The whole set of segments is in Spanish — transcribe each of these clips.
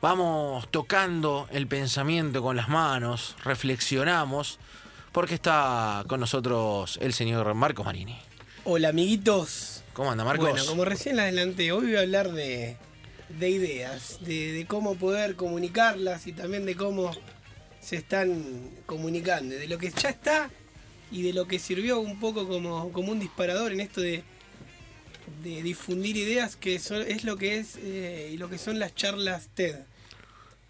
vamos tocando el pensamiento con las manos, reflexionamos, porque está con nosotros el señor Marcos Marini. Hola amiguitos. ¿Cómo anda Marcos? Bueno, como recién adelanté, hoy voy a hablar de, de ideas, de, de cómo poder comunicarlas y también de cómo se están comunicando, de lo que ya está y de lo que sirvió un poco como, como un disparador en esto de, de difundir ideas, que son- es lo que es eh, y lo que son las charlas TED.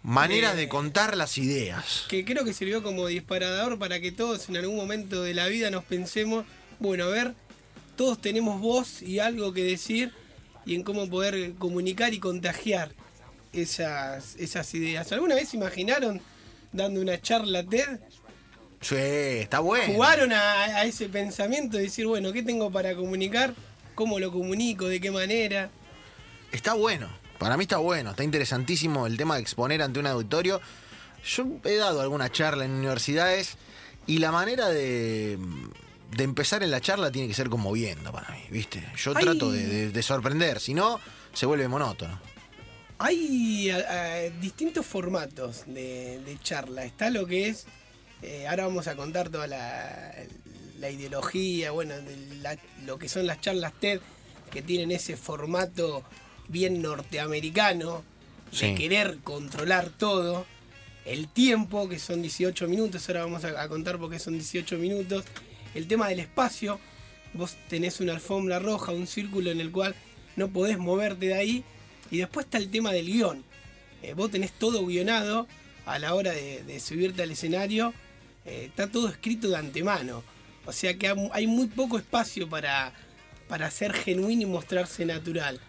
Maneras Eh, de contar las ideas. que creo que sirvió como disparador para que todos en algún momento de la vida nos pensemos, bueno, a ver, todos tenemos voz y algo que decir y en cómo poder comunicar y contagiar esas, esas ideas. ¿Alguna vez imaginaron dando una charla TED? Sí, está bueno. ¿Jugaron a, a ese pensamiento de decir, bueno, ¿qué tengo para comunicar? ¿Cómo lo comunico? ¿De qué manera? Está bueno. Para mí está bueno. Está interesantísimo el tema de exponer ante un auditorio. Yo he dado alguna charla en universidades y la manera de, de empezar en la charla tiene que ser conmoviendo para mí, ¿viste? Yo Ay. trato de, de- de sorprender, si no, se vuelve monótono. Hay a- a, distintos formatos de, de charla. Está lo que es, eh, ahora vamos a contar toda la, la ideología, bueno, la- lo que son las charlas TED, que tienen ese formato bien norteamericano, de Sí. querer controlar todo. El tiempo, que son 18 minutos, ahora vamos a, a contar por qué son 18 minutos. El tema del espacio, vos tenés una alfombra roja, un círculo en el cual no podés moverte de ahí. Y después está el tema del guion. Eh, vos tenés todo guionado a la hora de, de subirte al escenario. eh, está todo escrito de antemano. O sea que hay muy poco espacio para, para ser genuino y mostrarse natural.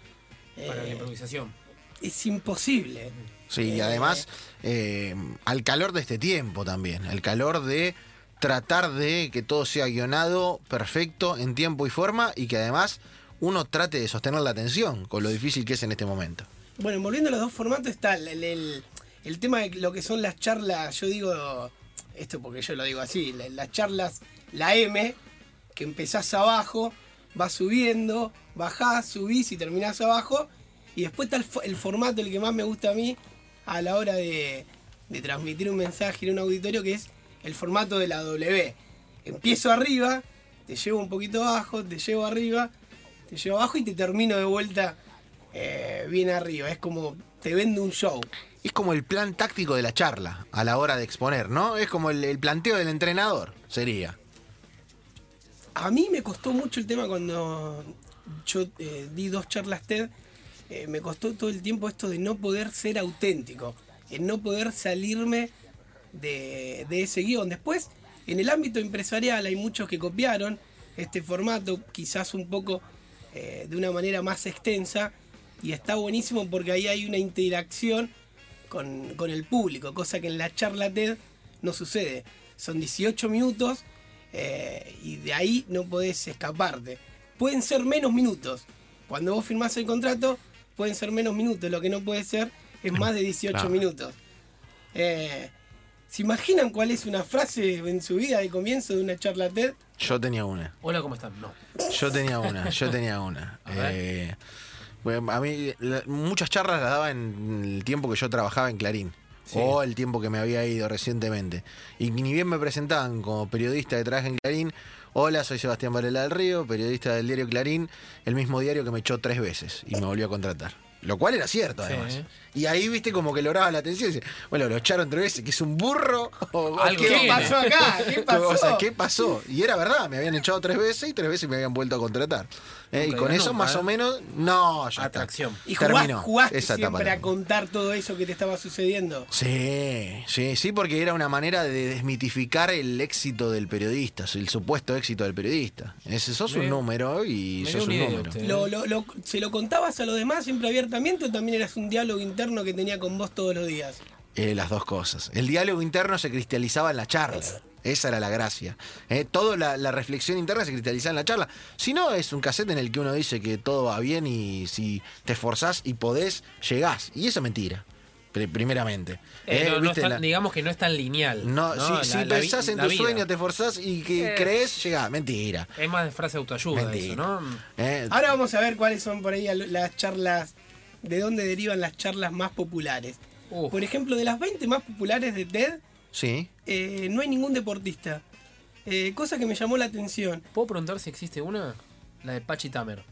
Para la Eh, improvisación. es imposible. Sí, y Eh, además, eh, al calor de este tiempo también, al calor de tratar de que todo sea guionado perfecto en tiempo y forma y que además uno trate de sostener la atención con lo difícil que es en este momento. Bueno, volviendo a los dos formatos, está el- el tema de lo que son las charlas, yo digo, esto porque yo lo digo así, la- las charlas, la M, que empezás abajo, vas subiendo, bajás, subís y terminás abajo, y después está el, fo- el formato, el que más me gusta a mí, a la hora de, transmitir un mensaje en un auditorio, que es el formato de la W. Empiezo arriba, te llevo un poquito abajo, te llevo arriba, te llevo abajo y te termino de vuelta eh, bien arriba. Es como te vende un show. Es como el plan táctico de la charla a la hora de exponer, ¿no? Es como el, el planteo del entrenador, sería. A mí me costó mucho el tema cuando yo eh, di dos charlas TED. eh, me costó todo el tiempo esto de no poder ser auténtico, en no poder salirme de, de ese guion. Después, en el ámbito empresarial hay muchos que copiaron este formato, quizás un poco eh, de una manera más extensa, y está buenísimo porque ahí hay una interacción con, con el público, cosa que en la charla TED no sucede. Son 18 minutos eh, y de ahí no podés escaparte. Pueden ser menos minutos. Cuando vos firmás el contrato, pueden ser menos minutos. Lo que no puede ser es más de 18 Claro. minutos. Eh, ¿Se imaginan cuál es una frase en su vida de comienzo de una charla TED? Yo tenía una. Hola, ¿cómo están? No. Yo tenía una, yo tenía una. A ver. Eh, a mí la- muchas charlas las daba en el tiempo que yo trabajaba en Clarín. Sí. O el tiempo que me había ido recientemente. Y ni bien me presentaban como periodista de trabajo en Clarín. Hola, soy Sebastián Varela del Río, periodista del diario Clarín, el mismo diario que me echó tres veces y me volvió a contratar. Lo cual era cierto, Sí. además. Y ahí, viste, como que lograba la atención. y dice, bueno, lo echaron tres veces, que es un burro. O, Algo qué tiene. pasó acá? ¿Qué pasó? O sea, ¿qué pasó? Y era verdad, me habían echado tres veces y tres veces me habían vuelto a contratar. Eh, y con eso, nunca, más ¿eh? o menos, no, ya está. Atracción. Y jugás- Terminó jugaste esa etapa siempre a contar todo eso que te estaba sucediendo. Sí, sí, sí, porque era una manera de desmitificar el éxito del periodista, el supuesto éxito del periodista. Ese sos un Me- número y sos un número. usted. Lo, lo- lo- ¿Se lo contabas a los demás siempre abiertamente o también eras un diálogo interno que tenía con vos todos los días? Eh, las dos cosas. El diálogo interno se cristalizaba en la charla. Esa era la gracia. Eh, toda la, la reflexión interna se cristalizaba en la charla. Si no, es un cassette en el que uno dice que todo va bien y si te esforzás y podés, llegás. Y eso es mentira, pri- primeramente. Eh, Eh, no- no ¿viste? es tan- la- digamos que no es tan lineal. no, ¿no? si, La- si pensás en la tu vida. sueño, te esforzás y que Eh. crees, llegás. Mentira. Es más de frase autoayuda Mentira. eso, ¿no? Eh, Ahora vamos a ver cuáles son por ahí las charlas, de dónde derivan las charlas más populares. Uf. Por ejemplo, de las 20 más populares de TED, Sí. eh, no hay ningún deportista. Eh, cosa que me llamó la atención. ¿Puedo preguntar si existe una? La de Pachi Tamer.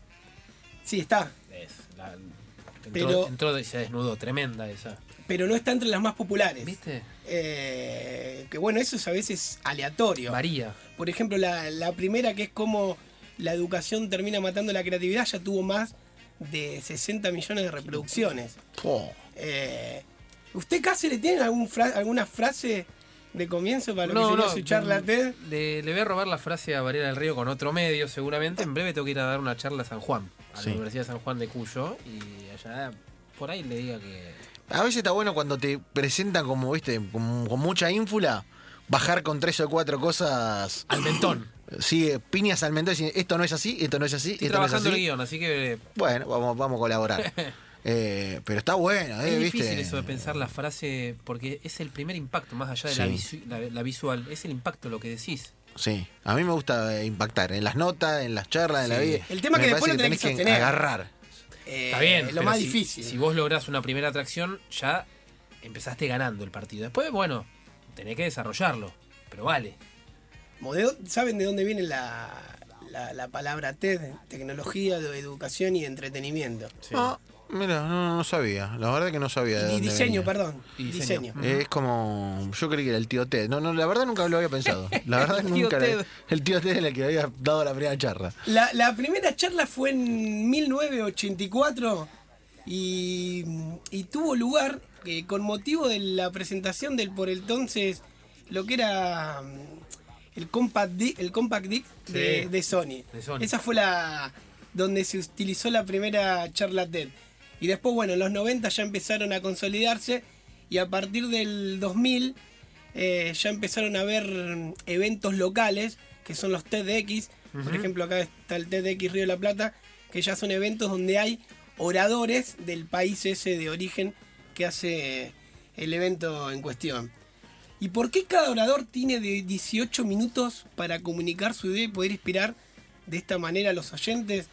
Sí, está, Es, la- entró, Pero- entró y se desnudó, tremenda esa. pero no está entre las más populares. ¿Viste? Eh, que bueno, eso es a veces aleatorio. María. Por ejemplo, la, la primera que es como la educación termina matando la creatividad, ya tuvo más de 60 millones de reproducciones. Eh, ¿Usted casi le tiene algún fra- alguna frase de comienzo para lo que sería su charla TED? Le, le voy a robar la frase a Varela del Río con otro medio, seguramente. En breve tengo que ir a dar una charla a San Juan, a Sí. la Universidad de San Juan de Cuyo. Y allá, por ahí le diga que. A veces está bueno cuando te presentan como, viste, con, con mucha ínfula, bajar con tres o cuatro cosas. Al mentón. Sí, eh, piñas al mentón y decir, esto no es así, esto no es así, Estoy esto no es trabajando el así. guion, así que. Bueno, vamos, vamos a colaborar. Eh, pero está bueno, ¿eh? Es ¿viste? difícil eso de pensar la frase, porque es el primer impacto, más allá de la, Sí. visu- la, la visual, es el impacto lo que decís. Sí, a mí me gusta eh, impactar en las notas, en las charlas, en la vida. El tema Me que después lo tenés que tenés sostener. agarrar. Eh, Está bien, Lo pero más si- difícil. Si vos lográs una primera atracción, ya empezaste ganando el partido. Después, bueno, tenés que desarrollarlo, pero vale. ¿Saben de dónde viene la, la- la palabra TED? Tecnología, educación y entretenimiento. Ah, mira, no, no sabía. La verdad que no sabía. de Y dónde diseño, venía. perdón. Y diseño. diseño. Eh, Es como. Yo creí que era el tío Ted. No, no, la verdad nunca lo había pensado. La verdad El tío nunca. Ted. la- el tío Ted era el que había dado la primera charla. La, la primera charla fue en 1984 y, y tuvo lugar eh, con motivo de la presentación del por entonces lo que era el Compact Disc, el Compact Disc de, Sí. de Sony. De Sony. Esa fue la donde se utilizó la primera charla TED. Y después, bueno, en los 90 ya empezaron a consolidarse y a partir del 2000 eh, ya empezaron a haber mm, eventos locales, que son los TEDx. Por ejemplo, acá está el TEDx Río de la Plata, que ya son eventos donde hay oradores del país ese de origen que hace el evento en cuestión. ¿Y por qué cada orador tiene de 18 minutos para comunicar su idea y poder inspirar de esta manera a los oyentes?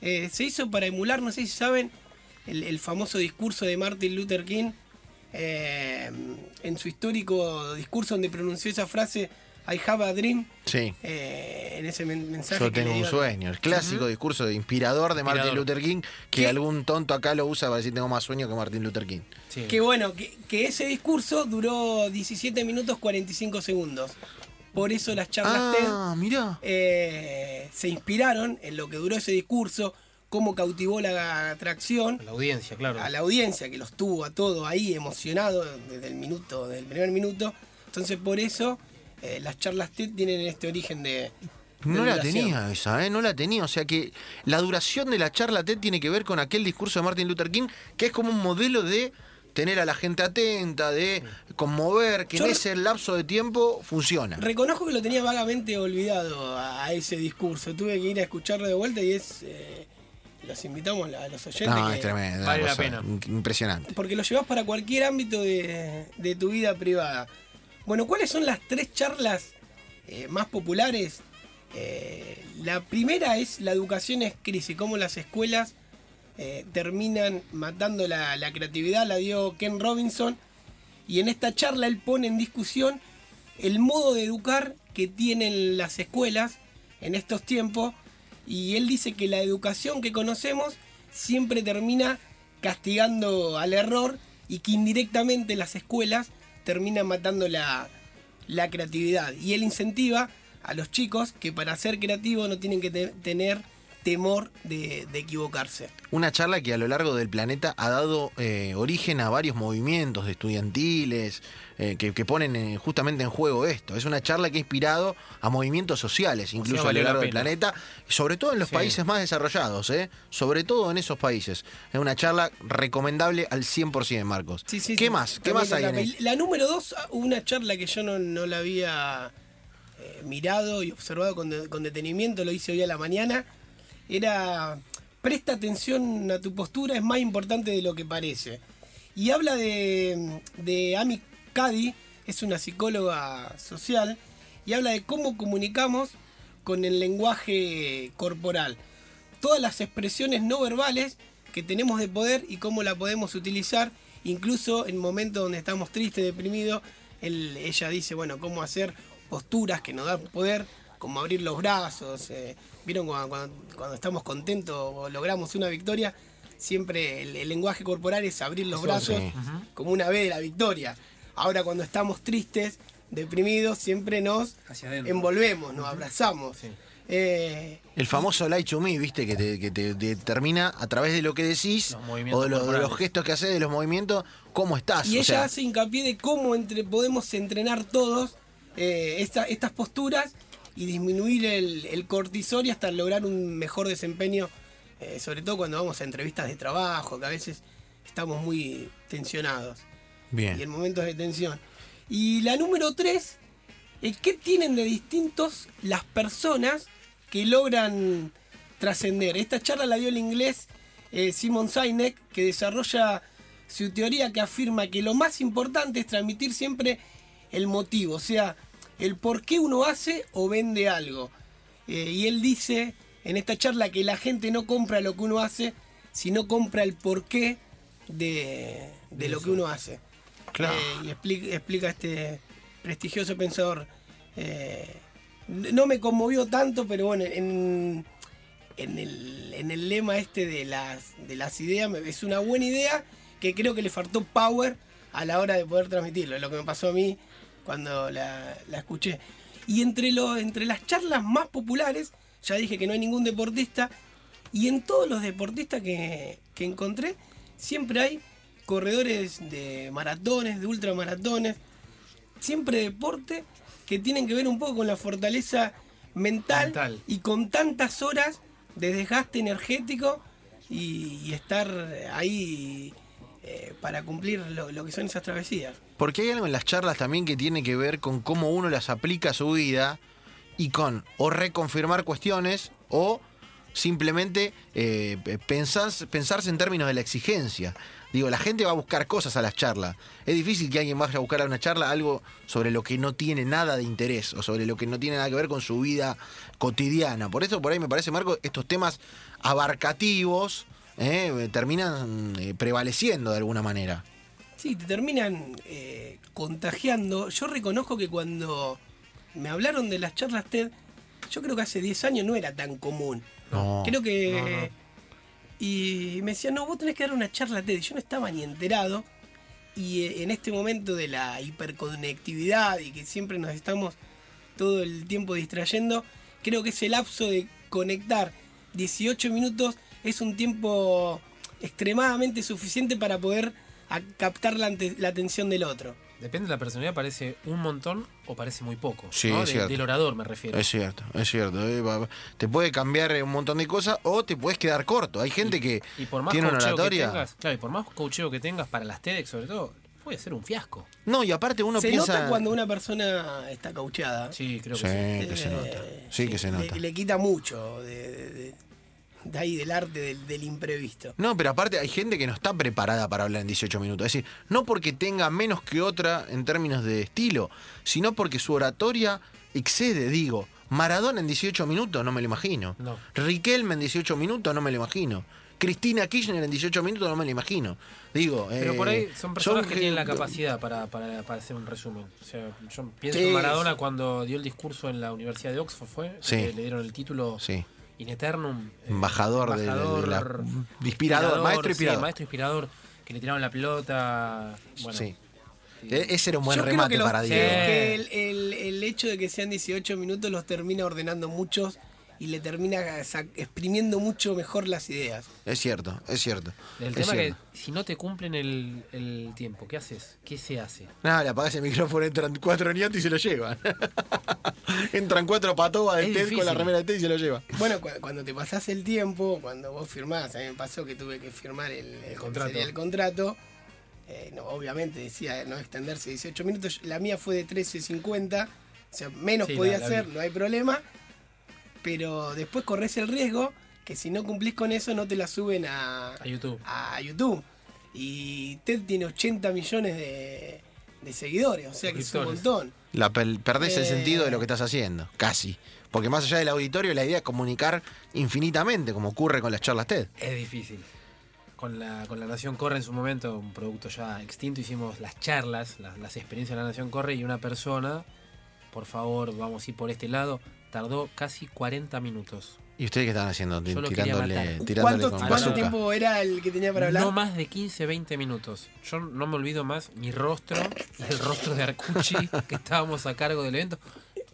Eh, se hizo para emular, no sé si saben, el, famoso discurso de Martin Luther King eh, en su histórico discurso donde pronunció esa frase I have a dream. Sí. eh, en ese men- mensaje Yo que tengo un sueño. El clásico discurso de inspirador de Martin. Luther King, que ¿Qué? algún tonto acá lo usa para decir tengo más sueño que Martin Luther King. Sí. Que bueno, que, que ese discurso duró 17 minutos 45 segundos. Por eso las charlas TED Ah, mira. eh, se inspiraron en lo que duró ese discurso, cómo cautivó la atracción La audiencia, claro. a la audiencia que los tuvo a todo ahí emocionado desde el minuto, desde el primer minuto. Entonces por eso eh, las charlas TED tienen este origen de... de No la tenía esa, ¿eh? No la tenía. O sea que la duración de la charla TED tiene que ver con aquel discurso de Martin Luther King, que es como un modelo de tener a la gente atenta, de conmover, que Yo en ese lapso de tiempo funciona. Reconozco que lo tenía vagamente olvidado a, a ese discurso. Tuve que ir a escucharlo de vuelta y es... eh, los invitamos a los oyentes. No, que- es tremendo. vale la pena. Impresionante. porque lo llevas para cualquier ámbito de, de tu vida privada. Bueno, ¿cuáles son las tres charlas eh, más populares? Eh, la primera es la educación es crisis, cómo las escuelas eh, terminan matando la, la creatividad, la dio Ken Robinson, y en esta charla él pone en discusión el modo de educar que tienen las escuelas en estos tiempos, y él dice que la educación que conocemos siempre termina castigando al error y que indirectamente las escuelas terminan matando la, la creatividad. Y él incentiva a los chicos que para ser creativos no tienen que te- tener temor de, de equivocarse. Una charla que a lo largo del planeta ha dado eh, origen a varios movimientos de estudiantiles eh, que, que ponen eh, justamente en juego esto. Es una charla que ha inspirado a movimientos sociales, incluso a lo la largo del planeta, sobre todo en los Sí. países más desarrollados, ¿eh? sobre todo en esos países. Es una charla recomendable al 100%, Marcos. Sí, sí, ¿Qué sí. más? ¿Qué más hay La, en el- la número dos, una charla que yo no, no la había eh, mirado y observado con, de- con detenimiento, lo hice hoy a la mañana, era presta atención a tu postura, es más importante de lo que parece. Y habla de, de Amy Cady, es una psicóloga social, y habla de cómo comunicamos con el lenguaje corporal. Todas las expresiones no verbales que tenemos de poder y cómo la podemos utilizar Incluso en momentos donde estamos tristes, deprimidos, ella dice, bueno, cómo hacer posturas que nos dan poder, como abrir los brazos. eh, Vieron cuando, cuando- cuando estamos contentos o logramos una victoria, siempre el, el lenguaje corporal es abrir los Eso, brazos sí. como una vez de la victoria. Ahora cuando estamos tristes, deprimidos, siempre nos envolvemos, nos abrazamos. Sí. Eh, El famoso lie to me, viste, que te, que te determina a través de lo que decís o de, lo- de los gestos que haces, de los movimientos, cómo estás. y o ella sea, hace hincapié de cómo entre, podemos entrenar todos eh, esta- estas posturas y disminuir el, el cortisol y hasta lograr un mejor desempeño, eh, sobre todo cuando vamos a entrevistas de trabajo, que a veces estamos muy tensionados y bien. en momentos de tensión. Y la número tres, eh, ¿qué tienen de distintos las personas que logran trascender? Esta charla la dio el inglés eh, Simon Sinek, que desarrolla su teoría que afirma que lo más importante es transmitir siempre el motivo, o sea, el por qué uno hace o vende algo. Eh, y él dice en esta charla que la gente no compra lo que uno hace, sino compra el porqué de, de lo que uno hace. Claro. Eh, y explica, explica este prestigioso pensador. eh, no me conmovió tanto, pero bueno, en, en, el, en el lema este de las, de las ideas, es una buena idea que creo que le faltó power a la hora de poder transmitirlo. Es lo que me pasó a mí cuando la, la escuché. Y entre, lo, entre las charlas más populares, ya dije que no hay ningún deportista, y en todos los deportistas que, que encontré, siempre hay corredores de maratones, de ultramaratones, siempre deporte que tienen que ver un poco con la fortaleza mental, Mental. y con tantas horas de desgaste energético y, y estar ahí eh, para cumplir lo, lo que son esas travesías. Porque hay algo en las charlas también que tiene que ver con cómo uno las aplica a su vida y con o reconfirmar cuestiones o simplemente eh, pensar- pensarse en términos de la exigencia. Digo, la gente va a buscar cosas a las charlas. Es difícil que alguien vaya a buscar a una charla algo sobre lo que no tiene nada de interés o sobre lo que no tiene nada que ver con su vida cotidiana. Por eso, por ahí me parece, Marco, estos temas abarcativos eh, terminan eh, prevaleciendo de alguna manera. Sí, te terminan eh, contagiando. Yo reconozco que cuando me hablaron de las charlas TED, yo creo que hace 10 años no era tan común. No. Creo que... no, no. Y me decían, no, vos tenés que dar una charla TED. Yo no estaba ni enterado. Y eh, en este momento de la hiperconectividad y que siempre nos estamos todo el tiempo distrayendo, creo que ese lapso de conectar 18 minutos es un tiempo extremadamente suficiente para poder a- captar la, la atención del otro. Depende de la personalidad, parece un montón o parece muy poco. Sí, ¿no? es De- cierto. del orador me refiero. Es cierto, es cierto. eh, Te puede cambiar un montón de cosas o te puedes quedar corto. Hay gente que Y por más tiene una oratoria. tengas, claro, y por más coacheo que tengas para las TEDx sobre todo, puede ser un fiasco. No, y aparte uno se piensa. nota cuando una persona está caucheada. Sí, creo Sí, que sí. que se Eh, nota. Sí, que se le- nota. Le, quita mucho de, de- de- ahí del arte del, del imprevisto. No, pero aparte hay gente que no está preparada para hablar en 18 minutos. Es decir, no porque tenga menos que otra en términos de estilo, sino porque su oratoria excede, digo. Maradona en 18 minutos, no me lo imagino. No. Riquelme en 18 minutos, no me lo imagino. Cristina Kirchner en 18 minutos, no me lo imagino. Digo, Pero por eh, ahí son personas que tienen la capacidad para, para, para hacer un resumen. O sea, yo pienso Sí, en Maradona cuando dio el discurso en la Universidad de Oxford, ¿fue? Sí. Que le dieron el título Sí. In Eternum. eh, Embajador de- de- de la- inspirador, maestro sí, inspirador. maestro inspirador, que le tiraron la pelota. Bueno, sí. E- Ese era un buen Yo creo remate que, los- para que- Diego. que el, el- el hecho de que sean 18 minutos los termina ordenando muchos y le termina exprimiendo mucho mejor las ideas. Es cierto, es cierto. El es tema cierto. que si no te cumplen el, el tiempo, ¿qué haces? ¿Qué se hace? Nada, le apagás el micrófono, entran cuatro niatos y se lo llevan. entran cuatro patobas de Es TED con la remera de TED y se lo llevan. Bueno, cu- cuando te pasás el tiempo, cuando vos firmás, a mí me pasó que tuve que firmar el, el contrato. el contrato, eh, no, obviamente decía no extenderse 18 minutos, la mía fue de 13.50, o sea, menos Sí, podía vi. no hay problema, pero después corres el riesgo que si no cumplís con eso no te la suben a, A YouTube. a YouTube. Y TED tiene 80 millones de, de seguidores, o sea que es un montón. La pel- perdés el Eh. sentido de lo que estás haciendo, casi. Porque más allá del auditorio, la idea es comunicar infinitamente, como ocurre con las charlas TED. Es difícil. con la, con la Nación Corre en su momento, un producto ya extinto, hicimos las charlas, las, las experiencias de la Nación Corre y una persona, por favor, vamos a ir por este lado, tardó casi 40 minutos. ¿Y ustedes qué estaban haciendo? Yo lo quería tirándole, matar. tirándole ¿Cuánto, con cuánto bazooka. tiempo era el que tenía para hablar? No más de 15, 20 minutos. Yo no me olvido más mi rostro y el rostro de Arcucci, que estábamos a cargo del evento.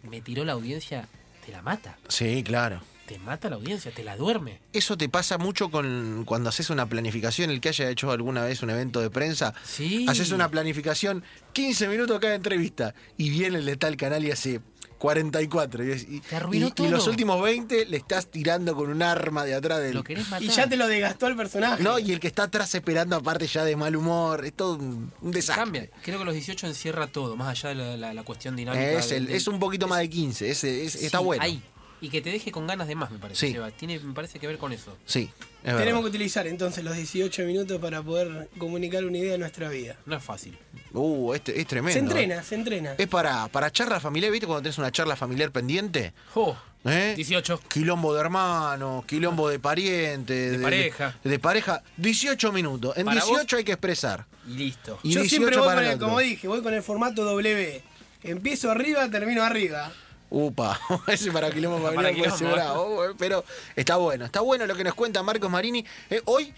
Me tiró la audiencia, te la mata. Sí, claro. Te mata la audiencia, te la duerme. Eso te pasa mucho con cuando haces una planificación, el que haya hecho alguna vez un evento de prensa, Sí. haces una planificación, 15 minutos cada entrevista, y viene el de tal canal y hace 44. Y, y- Te arruinó y- y todo. los últimos 20 le estás tirando con un arma de atrás del... Lo querés matar. Y ya te lo desgastó el personaje. No, y el que está atrás esperando aparte ya de mal humor, es todo un, un desastre. Cambia. Creo que los 18 encierra todo, más allá de la, la- la cuestión dinámica. Es, el- del- es un poquito más de 15, es- es- está Sí, bueno. ahí. Y que te deje con ganas de más, me parece. Sí. Seba. Tiene, me parece que ver con eso. Sí, es Tenemos que utilizar entonces los 18 minutos para poder comunicar una idea de nuestra vida. No es fácil. Uh, este, es tremendo. Se ¿eh? entrena, se entrena. Es para, para charla familiar, ¿viste? Cuando tenés una charla familiar pendiente. ¡Oh! ¿eh? 18. Quilombo de hermanos, quilombo de pariente, De pareja. De, pareja. 18 minutos. En Para 18 hay que expresar. Y listo. Y Yo 18 siempre voy con el como dije, voy con el formato W. Empiezo arriba, termino arriba. Upa, ese para quilombo Para ser bravo, eh, pero está bueno. Está bueno lo que nos cuenta Marcos Marini. Eh, hoy,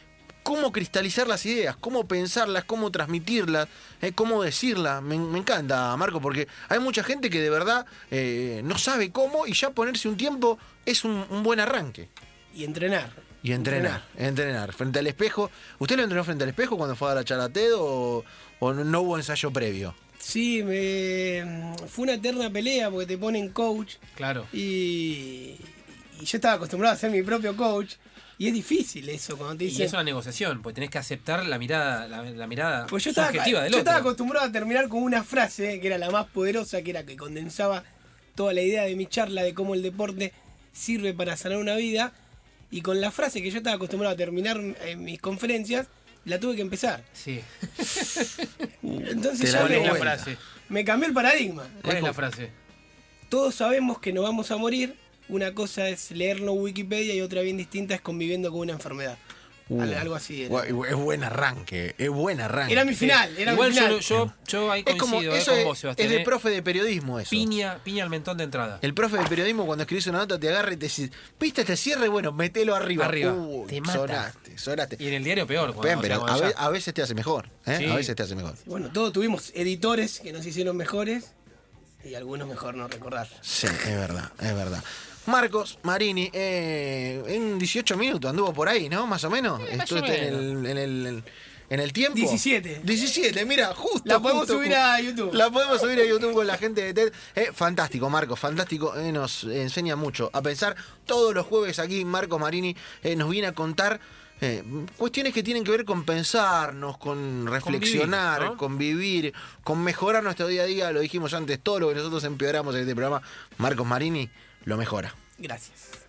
cómo cristalizar las ideas, cómo pensarlas, cómo transmitirlas, eh, cómo decirlas. Me, me encanta, Marco, porque hay mucha gente que de verdad eh, no sabe cómo y ya ponerse un tiempo es un, un buen arranque. Y entrenar. Y entrenar, entrenar, frente al espejo. ¿Usted lo entrenó frente al espejo cuando fue a la Charated o, o no hubo ensayo previo? Sí, me... fue una eterna pelea porque te ponen coach Claro. y, y yo estaba acostumbrado a ser mi propio coach y es difícil eso cuando te Y dicen... es una negociación, porque tenés que aceptar la mirada, la, la mirada Pues yo estaba, subjetiva del yo otro. estaba acostumbrado a terminar con una frase que era la más poderosa, que era que condensaba toda la idea de mi charla de cómo el deporte sirve para sanar una vida. Y con la frase que yo estaba acostumbrado a terminar en mis conferencias, la tuve que empezar. Sí. Entonces ¿Cuál es la frase? me cambió el paradigma. ¿Cuál es la frase? Todos sabemos que nos vamos a morir. Una cosa es leerlo en Wikipedia y otra bien distinta es conviviendo con una enfermedad. Uh, Al- Algo así. era. Es buen arranque, es buen arranque. Era mi final, era Igual mi final. yo, yo ahí Es como, eh, eso con es, vos, Sebastián. es de eh. profe de periodismo eso. Piña, piña al mentón de entrada. El profe de periodismo cuando escribís una nota te agarra y te dice, ¿viste este cierre? Bueno, metelo arriba. Arriba. Uy, Te mata. Sonaste, sonaste. Y en el diario peor. cuando- Ven, o sea, pero a, ya- ve- a veces te hace mejor. ¿eh? Sí. A veces te hace mejor. Bueno, todos tuvimos editores que nos hicieron mejores y algunos mejor no recordar. Sí, es verdad, es verdad. Marcos Marini, eh, en 18 minutos anduvo por ahí, ¿no? Más o menos. Más o Estuviste en el, en, el, en el tiempo. 17. 17, mira, justo. La podemos justo, subir a YouTube. La podemos subir a YouTube con la gente de TED. Eh, fantástico, Marcos, fantástico. eh, nos enseña mucho a pensar. Todos los jueves aquí, Marcos Marini eh, nos viene a contar. eh, cuestiones que tienen que ver con pensarnos, con reflexionar, ¿no? con vivir, con mejorar nuestro día a día. Lo dijimos antes, todo lo que nosotros empeoramos en este programa, Marcos Marini lo mejora. Gracias.